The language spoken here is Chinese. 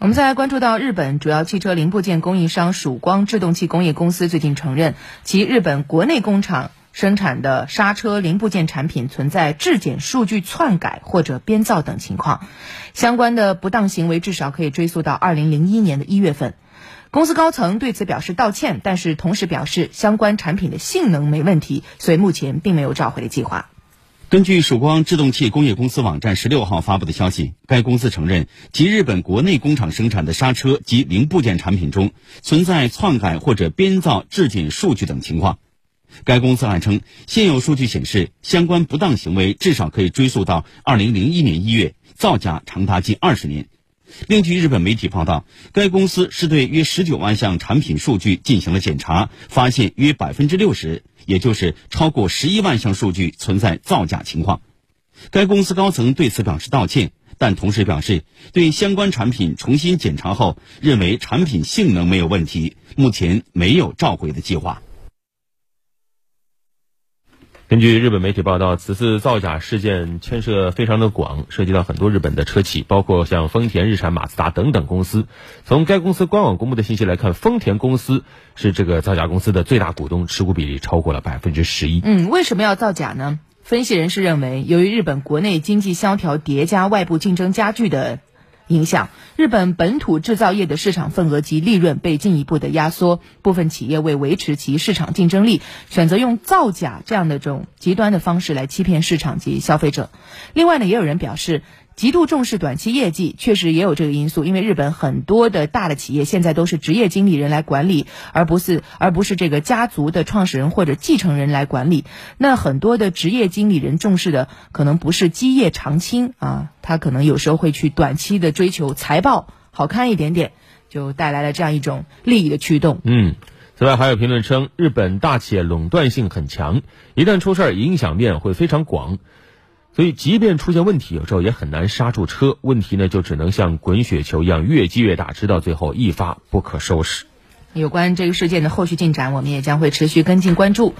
我们再来关注到日本主要汽车零部件供应商曙光制动器工业公司最近承认，其日本国内工厂生产的刹车零部件产品存在质检数据篡改或者编造等情况，相关的不当行为至少可以追溯到二零零一年的一月份。公司高层对此表示道歉，但是同时表示相关产品的性能没问题，所以目前并没有召回的计划。根据曙光制动器工业公司网站十六号发布的消息，该公司承认其日本国内工厂生产的刹车及零部件产品中存在篡改或者编造质检数据等情况。该公司还称，现有数据显示，相关不当行为至少可以追溯到二零零一年一月，造假长达近二十年。另据日本媒体报道，该公司是对约十九万项产品数据进行了检查，发现约百分之六十，也就是超过十一万项数据存在造假情况。该公司高层对此表示道歉，但同时表示，对相关产品重新检查后，认为产品性能没有问题，目前没有召回的计划。根据日本媒体报道，此次造假事件牵涉非常的广，涉及到很多日本的车企，包括像丰田、日产、马自达等等公司。从该公司官网公布的信息来看，丰田公司是这个造假公司的最大股东，持股比例超过了百分之十一。嗯，为什么要造假呢？分析人士认为，由于日本国内经济萧条叠加外部竞争加剧的。影响日本本土制造业的市场份额及利润被进一步的压缩，部分企业为维持其市场竞争力，选择用造假这样的这种极端的方式来欺骗市场及消费者。另外呢，也有人表示。极度重视短期业绩，确实也有这个因素。因为日本很多的大的企业现在都是职业经理人来管理，而不是而不是这个家族的创始人或者继承人来管理。那很多的职业经理人重视的可能不是基业长青啊，他可能有时候会去短期的追求财报好看一点点，就带来了这样一种利益的驱动。嗯，此外还有评论称，日本大企业垄断性很强，一旦出事儿，影响面会非常广。所以，即便出现问题，有时候也很难刹住车。问题呢，就只能像滚雪球一样越积越大，直到最后一发不可收拾。有关这个事件的后续进展，我们也将会持续跟进关注。